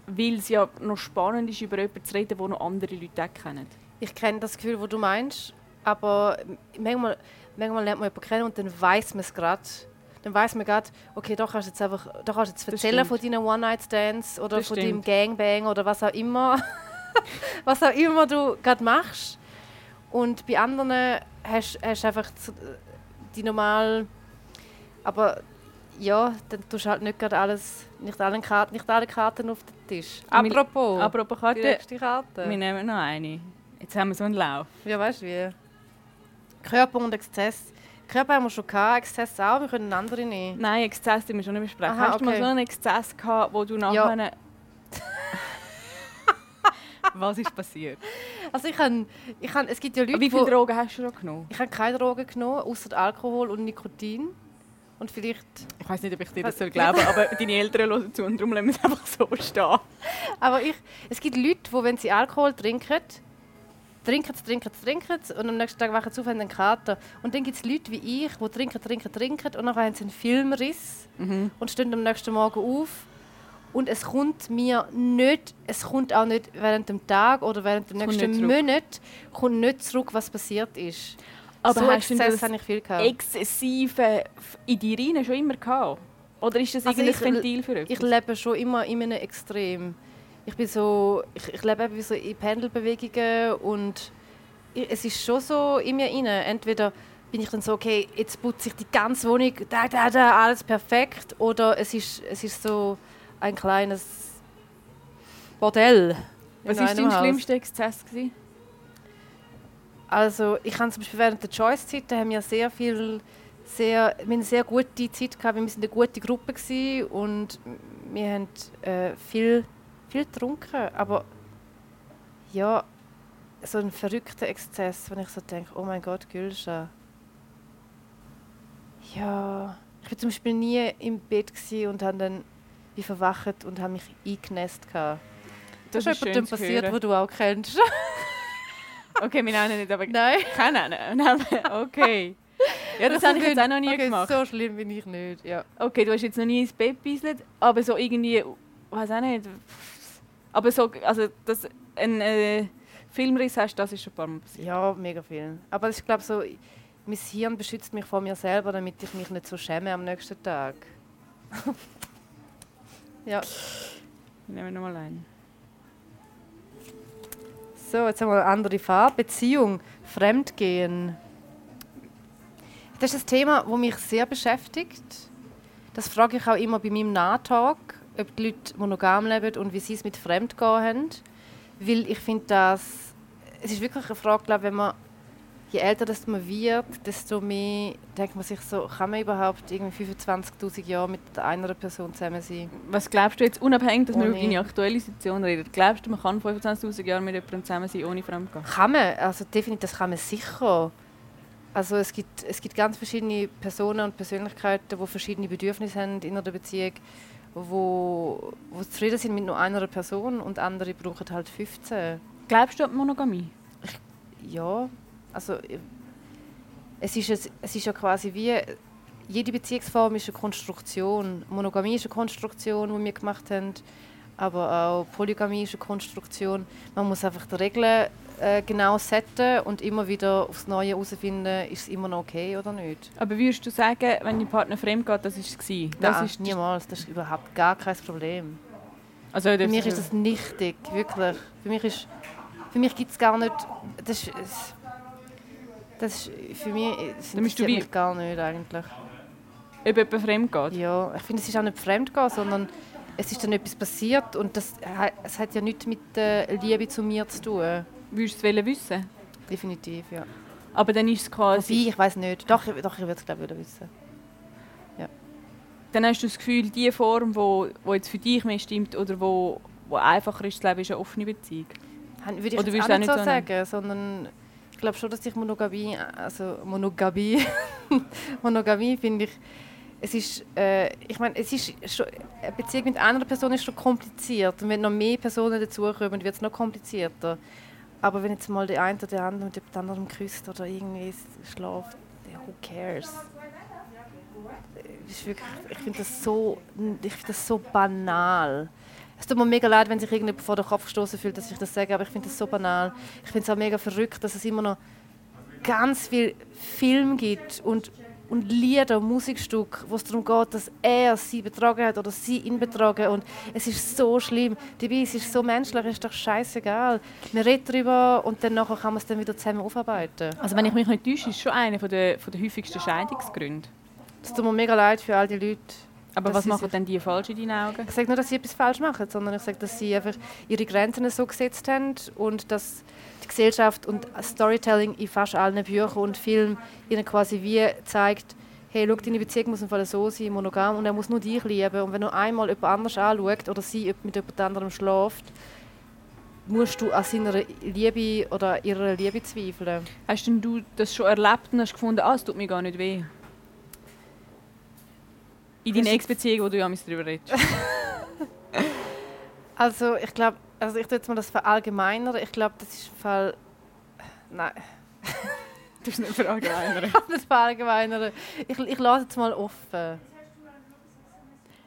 [SPEAKER 1] weil es ja noch spannend ist, über jemanden zu reden, den noch andere Leute auch kennen.
[SPEAKER 2] Ich kenne das Gefühl, das du meinst, aber manchmal, manchmal lernt man jemanden kennen und dann weiß man es gerade. Dann weiß man gerade, okay, da kannst du jetzt einfach da kannst du jetzt erzählen von deinen One-Night-Stands oder das von stimmt. deinem Gangbang oder was auch immer, was auch immer du gerade machst. Und bei anderen hast du einfach die normal, aber ja, dann tust du halt nicht gerade alles, nicht alle, Karten, nicht alle Karten auf den Tisch.
[SPEAKER 1] Apropos, apropos Karte,
[SPEAKER 2] die nächste Karte.
[SPEAKER 1] Wir nehmen noch eine. Jetzt haben wir so einen Lauf.
[SPEAKER 2] Ja, weißt du wie? Körper und Exzess. Körper haben wir schon gehabt, Exzess auch, wir können andere nehmen.
[SPEAKER 1] Nein, Exzess die wir schon nicht besprechen. Aha, Hast okay. du mal so einen Exzess gehabt, wo du nachher... Ja. Was ist passiert?
[SPEAKER 2] Also ich kann, ich kann, es gibt ja Leute,
[SPEAKER 1] Wie viele Drogen hast du noch genommen?
[SPEAKER 2] Ich habe keine Drogen genommen, außer Alkohol und Nikotin. Und vielleicht...
[SPEAKER 1] Ich weiß nicht, ob ich dir das soll glauben aber deine Eltern hören zu und darum lassen wir es einfach so stehen.
[SPEAKER 2] Aber ich, es gibt Leute, die, wenn sie Alkohol trinken, trinken, trinken, trinken und am nächsten Tag wachen sie auf und einen Kater. Und dann gibt es Leute wie ich, die trinken, trinken, trinken und dann haben sie einen Filmriss mhm. und stehen am nächsten Morgen auf und es kommt mir nicht, es kommt auch nicht während dem Tag oder während dem nächsten Monat, kommt nicht zurück, was passiert ist.
[SPEAKER 1] Aber so hast Exzess du das ich viel gehabt. exzessive in dir rein schon immer gehabt? Oder ist das also irgendein Ventil für
[SPEAKER 2] etwas? Ich lebe schon immer in einem Extrem ich bin so, ich, ich lebe eben so in Pendelbewegungen und es ist schon so in mir rein. Entweder bin ich dann so, okay, jetzt putze ich die ganze Wohnung, da, da, da, alles perfekt, oder es ist, es ist so ein kleines Bordell.
[SPEAKER 1] Was war dein schlimmster Exzess? Gewesen?
[SPEAKER 2] Also ich habe zum Beispiel während der Choice-Zeit, da haben wir sehr viel, sehr, wir eine sehr gute Zeit gehabt, wir waren eine gute Gruppe und wir haben äh, viel viel getrunken, aber ja, so ein verrückter Exzess, wenn ich so denke, oh mein Gott, Gülscha. Ja, ich war zum Beispiel nie im Bett und habe dann wie verwacht und habe mich eingenässt. Das, das ist etwas passiert, was du auch kennst.
[SPEAKER 1] okay, wir nennen nicht, aber
[SPEAKER 2] Nein.
[SPEAKER 1] kann nennen. Okay. Ja, das, das habe ich jetzt auch noch nie
[SPEAKER 2] okay,
[SPEAKER 1] gemacht.
[SPEAKER 2] So schlimm bin ich nicht, ja.
[SPEAKER 1] Okay, du hast jetzt noch nie ins Bett gebisselt, aber so irgendwie, weiß auch nicht, aber so, also das, ein äh, Filmriss hast, das ist schon ein paar Mal passiert.
[SPEAKER 2] Ja, mega viel. Aber ich glaube so, mein Hirn beschützt mich vor mir selber, damit ich mich nicht so schäme am nächsten Tag. Ja.
[SPEAKER 1] Nehmen wir nochmal ein.
[SPEAKER 2] So, jetzt haben wir eine andere Farbe. Beziehung, Fremdgehen. Das ist ein Thema, das mich sehr beschäftigt. Das frage ich auch immer bei meinem Nahtalk ob die Leute monogam leben und wie sie es mit Fremdgehen haben. Weil ich finde, dass es ist wirklich eine Frage, glaube, wenn man je älter das man wird, desto mehr denkt man sich so, kann man überhaupt irgendwie 25'000 Jahre mit einer Person zusammen sein?
[SPEAKER 1] Was glaubst du jetzt, unabhängig, dass wir über deine aktuelle Situation reden, glaubst du, man kann 25'000 Jahre mit jemandem zusammen sein, ohne Fremdgehen?
[SPEAKER 2] Kann man, also definitiv, das kann man sicher. Also es gibt, es gibt ganz verschiedene Personen und Persönlichkeiten, die verschiedene Bedürfnisse haben in einer Beziehung wo, wo zufrieden sind mit nur einer Person und andere brauchen halt 15.
[SPEAKER 1] Glaubst du an Monogamie?
[SPEAKER 2] Ich, ja, also es ist, es, es ist ja quasi wie jede Beziehungsform ist eine Konstruktion. Monogamie ist eine Konstruktion, die wir gemacht haben, aber auch Polygamie ist eine Konstruktion. Man muss einfach die Regeln äh, genau setzen und immer wieder aufs Neue herausfinden, ist es immer noch okay oder nicht.
[SPEAKER 1] Aber würdest du sagen, wenn dein Partner fremd geht, das war es?
[SPEAKER 2] Das Nein, ist niemals. Das ist überhaupt gar kein Problem. Also, für mich ist das nichtig, wirklich. Für mich, ist, für mich gibt es gar nicht... Das ist, das ist für mich das interessiert mich gar nicht eigentlich.
[SPEAKER 1] Ob jemand fremd geht?
[SPEAKER 2] Ja, ich finde, es ist auch nicht fremd gehen, sondern es ist dann etwas passiert und das, es hat ja nichts mit der Liebe zu mir zu tun.
[SPEAKER 1] Würdest du es wissen?
[SPEAKER 2] Definitiv, ja.
[SPEAKER 1] Aber dann ist es quasi...
[SPEAKER 2] Wobei, ich weiß nicht. Doch, doch ich würde es glaube ich wissen.
[SPEAKER 1] dann hast du das Gefühl, die Form, wo, wo jetzt für dich mehr stimmt oder wo, wo einfacher ist, Leben, ist eine offene Beziehung?
[SPEAKER 2] Würde ich oder jetzt auch nicht so sagen, sondern ich glaube schon, dass ich Monogamie, also Monogamie, Monogamie finde ich, es ist, äh, ich meine, es ist schon, eine Beziehung mit einer Person ist schon kompliziert und wenn noch mehr Personen dazukommen, wird es noch komplizierter. Aber wenn jetzt mal der eine oder der andere mit dem anderen küsst oder irgendwie schläft, who cares? Wirklich, ich finde das, so, find das so banal. Es tut mir mega leid, wenn sich irgendjemand vor den Kopf gestoßen fühlt, dass ich das sage, aber ich finde das so banal. Ich finde es auch mega verrückt, dass es immer noch ganz viel Film gibt und und Lieder und Musikstücke, wo es darum geht, dass er sie betrogen hat oder sie ihn betrogen und es ist so schlimm. Dabei es ist so menschlich, es ist doch scheißegal. Wir reden darüber und dann nachher kann man es dann wieder zusammen aufarbeiten.
[SPEAKER 1] Also wenn ich mich nicht täusche, ist es schon einer der, der häufigsten Scheidungsgründe.
[SPEAKER 2] Es tut mir mega leid für all die Leute.
[SPEAKER 1] Aber was machen denn die falsch in deinen Augen?
[SPEAKER 2] Ich sage nicht, dass sie etwas falsch machen, sondern ich sage, dass sie einfach ihre Grenzen so gesetzt haben und dass die Gesellschaft und Storytelling in fast allen Büchern und Filmen ihnen quasi wie zeigt, hey, schau, deine Beziehung muss im Fall so sein, monogam, und er muss nur dich lieben. Und wenn du einmal jemand anders anschaut oder sie mit jemand anderem schläft, musst du an seiner Liebe oder ihrer Liebe zweifeln.
[SPEAKER 1] Hast denn du das schon erlebt und hast gefunden, ah, es tut mir gar nicht weh? In deiner Ex-Beziehung, wo du ja darüber redest.
[SPEAKER 2] also ich glaube, also ich tue jetzt mal das verallgemeinern. Ich glaube, das ist ein Fall. Nein.
[SPEAKER 1] du hast nicht verallgemeinern.
[SPEAKER 2] ich nicht verallgemeinern. Ich, ich lasse jetzt mal offen.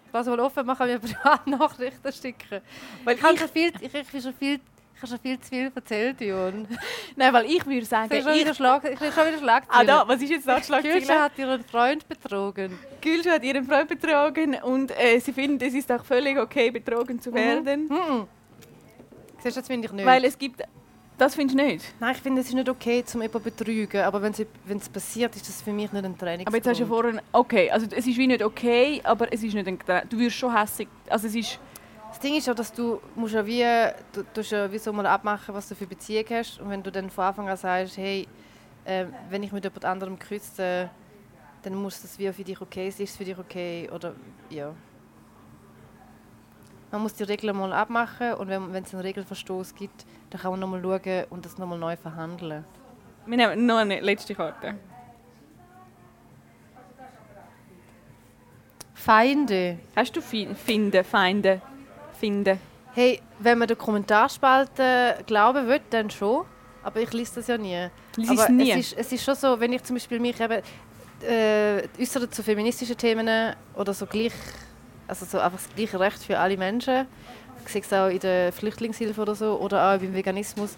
[SPEAKER 2] Ich lasse mal offen, man kann mir Privatnachrichten schicken. Weil ich, ich, viel, ich, ich, schon viel, ich habe schon viel zu viel erzählt, Jon.
[SPEAKER 1] Nein, weil ich würde sagen...
[SPEAKER 2] Ich wieder Schlag, ich schon wieder Schlagzeilen.
[SPEAKER 1] Ah, da, was ist jetzt da
[SPEAKER 2] Schlagzeilen? Gülscha hat ihren Freund betrogen.
[SPEAKER 1] Gülscha hat ihren Freund betrogen und äh, sie findet, es ist auch völlig okay, betrogen zu mhm. werden. Mhm.
[SPEAKER 2] Siehst du, das finde ich nicht.
[SPEAKER 1] Weil es gibt... Das findest du nicht?
[SPEAKER 2] Nein, ich finde, es ist nicht okay, zum jemanden zu betrügen. Aber wenn es passiert, ist das für mich nicht ein Training.
[SPEAKER 1] Aber jetzt hast du ja vorhin... Okay, also es ist wie nicht okay, aber es ist nicht ein Du wirst schon hässlich. Also es ist...
[SPEAKER 2] Das Ding ist ja, dass du musst ja wie, du, du ja wie so mal abmachen, was du für Beziehung hast. Und wenn du dann von Anfang an sagst, hey, äh, wenn ich mit jemand anderem küsse, dann muss das wie für dich okay sein. Ist es für dich okay? Oder ja. Man muss die Regeln mal abmachen und wenn, wenn es einen Regelverstoß gibt, dann kann man nochmal schauen und das nochmal neu verhandeln.
[SPEAKER 1] Wir nehmen noch eine letzte Karte.
[SPEAKER 2] Feinde.
[SPEAKER 1] Hast du Finde, Feinde, Finde?
[SPEAKER 2] Hey, wenn man der Kommentarspalte glauben will, dann schon. Aber ich lese das ja nie.
[SPEAKER 1] Lies Aber nie?
[SPEAKER 2] Es ist, es ist schon so, wenn ich zum Beispiel mich eben äh, äußere zu feministischen Themen oder so gleich also so einfach das gleiche Recht für alle Menschen. Ich sehe es auch in der Flüchtlingshilfe oder so oder auch beim Veganismus.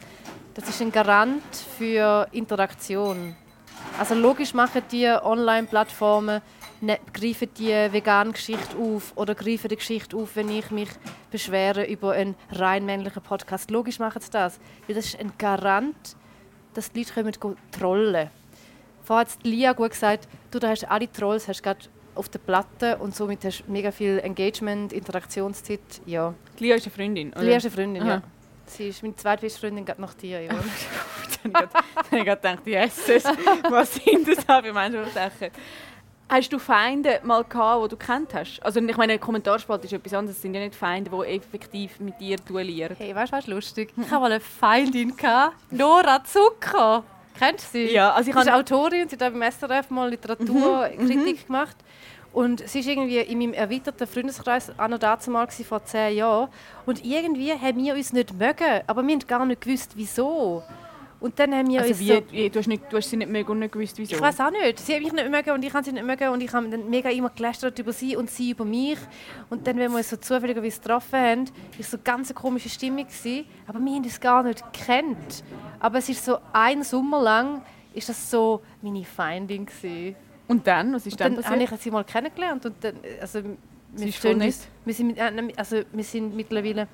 [SPEAKER 2] Das ist ein Garant für Interaktion. Also logisch machen die Online-Plattformen ne, greifen die vegane Geschichte auf oder greifen die Geschichte auf, wenn ich mich beschwere über einen rein männlichen Podcast. Logisch machen sie das, weil das ist ein Garant, dass die Leute kommen trollen. Vorher hat Lia gut gesagt, du da hast alle Trolls hast gerade auf der Platte und somit hast du mega viel Engagement, Interaktionszeit. Ja.
[SPEAKER 1] Lia ist eine Freundin, oder?
[SPEAKER 2] Lia ist eine Freundin, Aha. ja. Sie ist meine zweitbeste Freundin gerade nach dir. Ja.
[SPEAKER 1] dann habe ich gedacht, Jesus, was sind das für Menschen, die denken? Hast du Feinde mal gehabt, die du kennt hast? Also ich meine, Kommentarspalte ist etwas anderes. Es sind ja nicht Feinde, die effektiv mit dir duellieren.
[SPEAKER 2] Hey, weißt du, was lustig? Ich hatte mal eine Feindin, gehabt, Nora Zucker. Kennst du sie?
[SPEAKER 1] Ja, also
[SPEAKER 2] ich sie ist Autorin, sie hat beim SRF mal Literaturkritik mhm. mhm. Und sie war irgendwie in meinem erweiterten Freundeskreis auch noch dazu mal vor zehn Jahren. Und irgendwie haben wir uns nicht mögen, aber wir haben gar nicht gewusst, wieso. Und dann haben wir
[SPEAKER 1] also
[SPEAKER 2] uns
[SPEAKER 1] wie, so, wie, du, hast nicht, du hast sie nicht mögen und nicht gewusst, wieso?
[SPEAKER 2] Ich weiß auch nicht. Sie haben mich nicht mögen und ich habe sie nicht mögen und ich habe dann mega immer gelästert über sie und sie über mich. Und dann, wenn wir uns so zufälligerweise getroffen haben, war es so eine ganz komische Stimmung. Gewesen. Aber wir haben es gar nicht gekannt. Aber es ist so ein Sommer lang ist das so meine Feindin gewesen.
[SPEAKER 1] Und dann, was ist dann,
[SPEAKER 2] dann passiert? habe ich sie mal kennengelernt und dann, also wir, sind uns, wir, sind, äh, also wir sind mittlerweile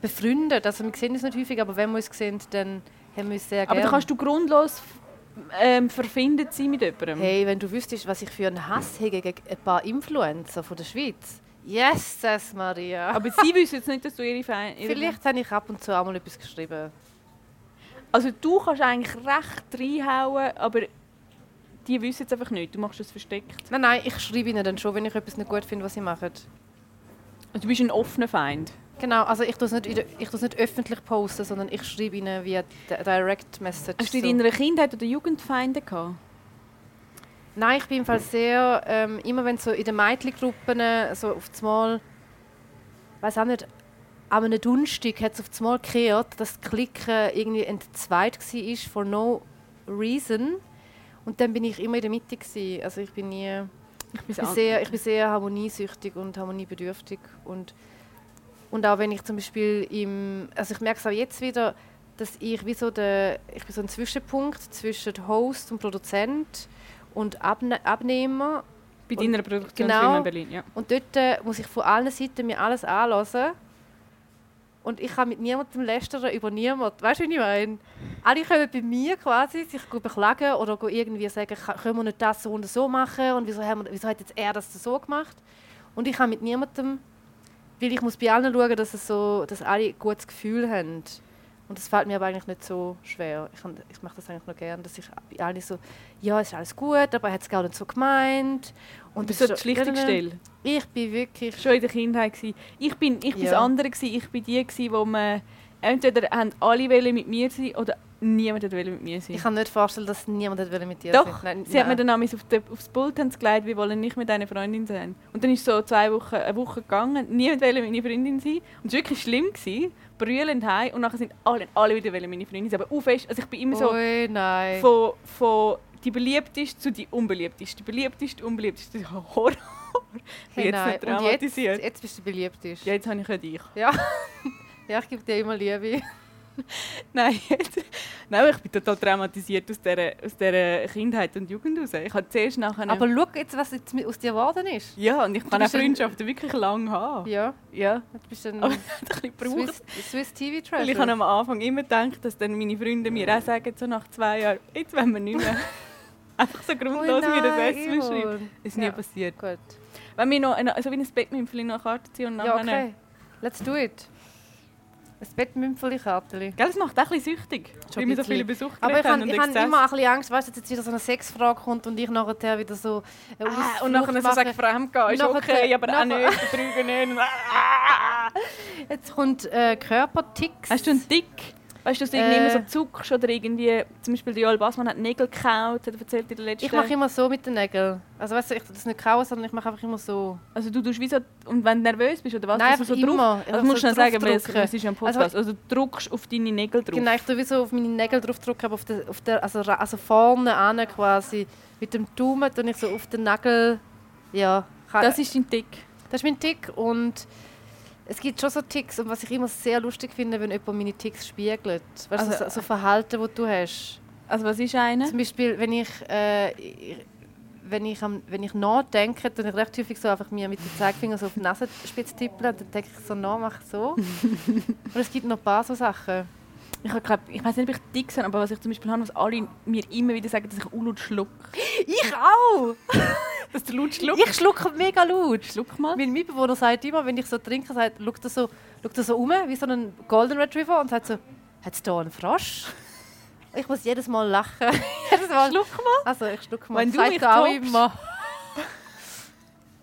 [SPEAKER 2] befreundet. Also wir sehen uns nicht häufig, aber wenn wir uns sehen, dann haben wir uns sehr
[SPEAKER 1] gerne. Aber da kannst du grundlos ähm, verfindet sein mit jemandem?
[SPEAKER 2] Hey, wenn du wüsstest, was ich für einen Hass habe gegen ein paar Influencer von der Schweiz. Yes, Maria.
[SPEAKER 1] Aber sie wissen jetzt nicht, dass du ihre Feinde...
[SPEAKER 2] Vielleicht habe ich ab und zu auch mal etwas geschrieben.
[SPEAKER 1] Also du kannst eigentlich recht reinhauen, aber die wissen es einfach nicht, du machst es versteckt.
[SPEAKER 2] Nein, nein, ich schreibe ihnen dann schon, wenn ich etwas nicht gut finde, was sie machen.
[SPEAKER 1] Also du bist ein offener Feind.
[SPEAKER 2] Genau, also ich tue es nicht, ich nicht öffentlich posten, sondern ich schreibe ihnen via Direct Message.
[SPEAKER 1] Hast du in deiner Kindheit oder Jugend Feinde gehabt?
[SPEAKER 2] Nein, ich bin im Fall sehr, ähm, immer wenn so in den Mädchengruppen so auf das Mal, weiß auch nicht, an einem Dunstig hat es auf das Mal gekehrt, dass das Klicken irgendwie entzweit war, for no reason. Und dann bin ich immer in der Mitte gewesen. Also ich bin nie, ich bin sehr, ich bin sehr harmoniesüchtig und harmoniebedürftig und und auch wenn ich zum Beispiel im, also ich merke es auch jetzt wieder, dass ich wie so der, ich bin so ein Zwischenpunkt zwischen Host und Produzent und Abne Abnehmer.
[SPEAKER 1] Bei deiner Produktion
[SPEAKER 2] genau,
[SPEAKER 1] in Berlin, ja.
[SPEAKER 2] Und dort äh, muss ich von allen Seiten mir alles anlassen. Und ich kann mit niemandem lästern über niemanden. Weißt du, wie ich meine? Alle können bei mir quasi sich beklagen oder irgendwie sagen, können wir nicht das so und so machen und wieso, haben wir, wieso hat jetzt er das so gemacht? Und ich kann mit niemandem, weil ich muss bei allen schauen, dass, es so, dass alle ein gutes Gefühl haben. Und das fällt mir aber eigentlich nicht so schwer. Ich, ich mache das eigentlich noch gerne, dass ich allen so, ja, es ist alles gut, aber er hat es gar nicht so gemeint.
[SPEAKER 1] Und das ist so Schlichtungsstelle.
[SPEAKER 2] Ich bin wirklich...
[SPEAKER 1] Schon in der Kindheit. Gewesen. Ich bin, ich bin ja. das andere. Gewesen. Ich bin die, gewesen, wo man... Entweder haben alle mit mir sein oder niemand wollte mit mir sein.
[SPEAKER 2] Ich kann nicht vorstellen, dass niemand mit dir
[SPEAKER 1] Doch, sein Nein, sie nein. hat mir dann auf auf aufs Pult gelegt, wir wollen nicht mit deiner Freundin sein. Und dann ist so zwei Wochen, eine Woche gegangen, niemand wollte meine Freundin sein. Und es war wirklich schlimm. Gewesen, brüllend heim und nachher sind alle, alle wieder meine Freundin sein. Aber fest, also ich bin immer so
[SPEAKER 2] Ui, nein.
[SPEAKER 1] Von, von die beliebteste zu die unbeliebteste. Die beliebteste, unbeliebteste. Horror.
[SPEAKER 2] Hey, jetzt nicht traumatisiert. Jetzt, jetzt bist du beliebtest.
[SPEAKER 1] Ja, jetzt habe ich ja dich.
[SPEAKER 2] Ja. ja, ich gebe dir immer Liebe.
[SPEAKER 1] Nein, Nein, ich bin total traumatisiert aus dieser, aus dieser Kindheit und Jugend raus. Ich habe zuerst nachher...
[SPEAKER 2] Aber schau jetzt, was jetzt aus dir geworden ist.
[SPEAKER 1] Ja, und ich kann auch Freundschaften wirklich lang haben.
[SPEAKER 2] Ja.
[SPEAKER 1] ja.
[SPEAKER 2] Du bist ein,
[SPEAKER 1] ein
[SPEAKER 2] Swiss, Swiss TV Treasure.
[SPEAKER 1] ich habe am Anfang immer gedacht, dass dann meine Freunde mir auch sagen, so nach zwei Jahren, jetzt wollen wir nicht mehr. Einfach so grundlos oh wie das Essen schreiben. Ist nie ja. passiert.
[SPEAKER 2] Gut.
[SPEAKER 1] Wenn wir noch, eine, also wie ein Bettmümpfchen noch eine Karte ziehen und nachher...
[SPEAKER 2] Ja, okay. Let's do it. Ein Bettmümpfeli-Karteli.
[SPEAKER 1] Gell, das macht auch ein bisschen süchtig, weil wir so viele Besucher
[SPEAKER 2] Aber ich habe hab immer ein bisschen Angst, weißt, dass jetzt wieder so eine Sexfrage kommt und ich nachher wieder so
[SPEAKER 1] äh, ah, Und nachher so sagen, fremdgehen ist okay, aber auch nicht, betrügen nicht.
[SPEAKER 2] jetzt kommt äh, Körperticks.
[SPEAKER 1] Hast du einen Tick? Weißt du, dass du irgendwie äh, immer so zuckst oder irgendwie, zum Beispiel Joel Bassmann hat Nägel gekaut, hat er erzählt in der letzten...
[SPEAKER 2] Ich mache immer so mit den Nägeln. Also weißt du, ich das nicht kauen, sondern ich mache einfach immer so.
[SPEAKER 1] Also du tust wie so, und wenn du nervös bist oder was,
[SPEAKER 2] Nein,
[SPEAKER 1] du so
[SPEAKER 2] immer.
[SPEAKER 1] Druck, also musst so du sagen, weil es, ist ja ein Podcast, also, also, du drückst auf deine Nägel drauf.
[SPEAKER 2] Genau, ich tue wie so auf meine Nägel drauf drücken, aber auf der, auf der, also, also vorne an quasi, mit dem Daumen tue ich so auf den Nagel, ja.
[SPEAKER 1] Das ist dein Tick?
[SPEAKER 2] Das ist mein Tick und es gibt schon so Ticks und was ich immer sehr lustig finde, wenn jemand meine Ticks spiegelt. Weißt also, so, so Verhalten, das du hast.
[SPEAKER 1] Also was ist eine?
[SPEAKER 2] Zum Beispiel, wenn ich, äh, wenn ich, am, wenn ich nachdenke, dann ich recht häufig so einfach mir mit dem Zeigefinger so auf die Nasenspitze tippeln und dann denke ich so nach, mach so. und es gibt noch ein paar so Sachen.
[SPEAKER 1] Ich, glaub, ich weiß nicht, ob ich dick bin, aber was ich zum Beispiel habe, was alle mir immer wieder sagen, dass ich unlaut schluck.
[SPEAKER 2] Ich auch!
[SPEAKER 1] dass du laut schluckst?
[SPEAKER 2] Ich schlucke mega laut.
[SPEAKER 1] Schluck mal.
[SPEAKER 2] Mein Mitbewohner sagt immer, wenn ich so trinke, sagt, schaut er so, schaut er so um, wie so ein Golden Retriever und sagt so, hat es da einen Frosch? Ich muss jedes Mal lachen.
[SPEAKER 1] jedes mal. Schluck mal.
[SPEAKER 2] Also, ich schluck mal.
[SPEAKER 1] Wenn du mich auch immer.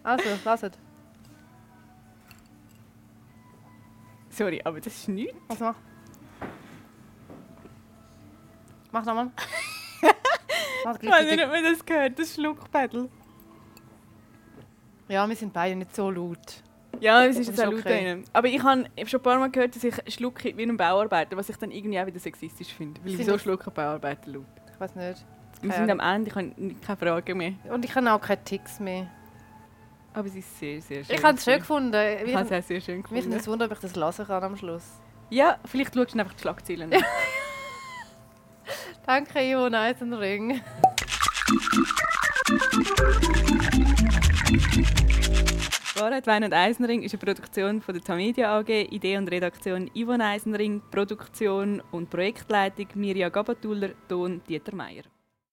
[SPEAKER 2] Also, lasst.
[SPEAKER 1] Sorry, aber das ist nichts.
[SPEAKER 2] Was mach? Mach nochmal.
[SPEAKER 1] ich weiß nicht, ob man das gehört, das Schluckpedal.
[SPEAKER 2] Ja, wir sind beide nicht so laut.
[SPEAKER 1] Ja, es ist jetzt auch laut okay. Aber ich habe schon ein paar Mal gehört, dass ich schlucke wie ein Bauarbeiter, was ich dann irgendwie auch wieder sexistisch finde. Weil wieso schlucken Bauarbeiter laut?
[SPEAKER 2] Ich weiß nicht.
[SPEAKER 1] Wir sind am Ende, ich habe keine Fragen mehr.
[SPEAKER 2] Und ich habe auch keine Ticks mehr.
[SPEAKER 1] Aber es ist sehr, sehr schön.
[SPEAKER 2] Ich habe es schön gefunden.
[SPEAKER 1] Ich habe es auch sehr schön gefunden.
[SPEAKER 2] Mich nicht wundern, ob ich das lassen kann am Schluss.
[SPEAKER 1] Ja, vielleicht schaust du einfach die Schlagzeilen.
[SPEAKER 2] Danke, Ivo Eisenring.
[SPEAKER 1] Wahrheit, Wein und Eisenring ist eine Produktion von der Tamedia AG, Idee und Redaktion Ivo Eisenring, Produktion und Projektleitung Mirja Gabatuller, Ton Dieter Meier.